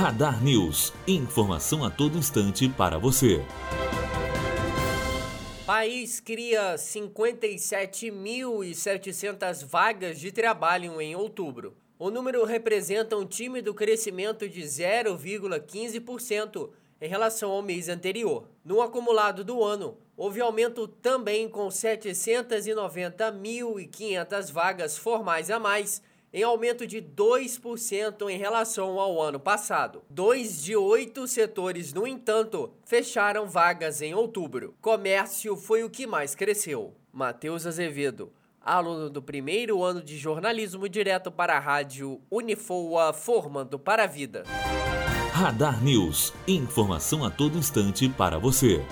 Radar News. Informação a todo instante para você. País cria 57.700 vagas de trabalho em outubro. O número representa um tímido crescimento de 0,15% em relação ao mês anterior. No acumulado do ano, houve aumento também com 790.500 vagas formais a mais, em aumento de 2% em relação ao ano passado. Dois de oito setores, no entanto, fecharam vagas em outubro. Comércio foi o que mais cresceu. Matheus Azevedo, aluno do primeiro ano de jornalismo direto para a rádio Unifoa, formando para a vida. Radar News. Informação a todo instante para você.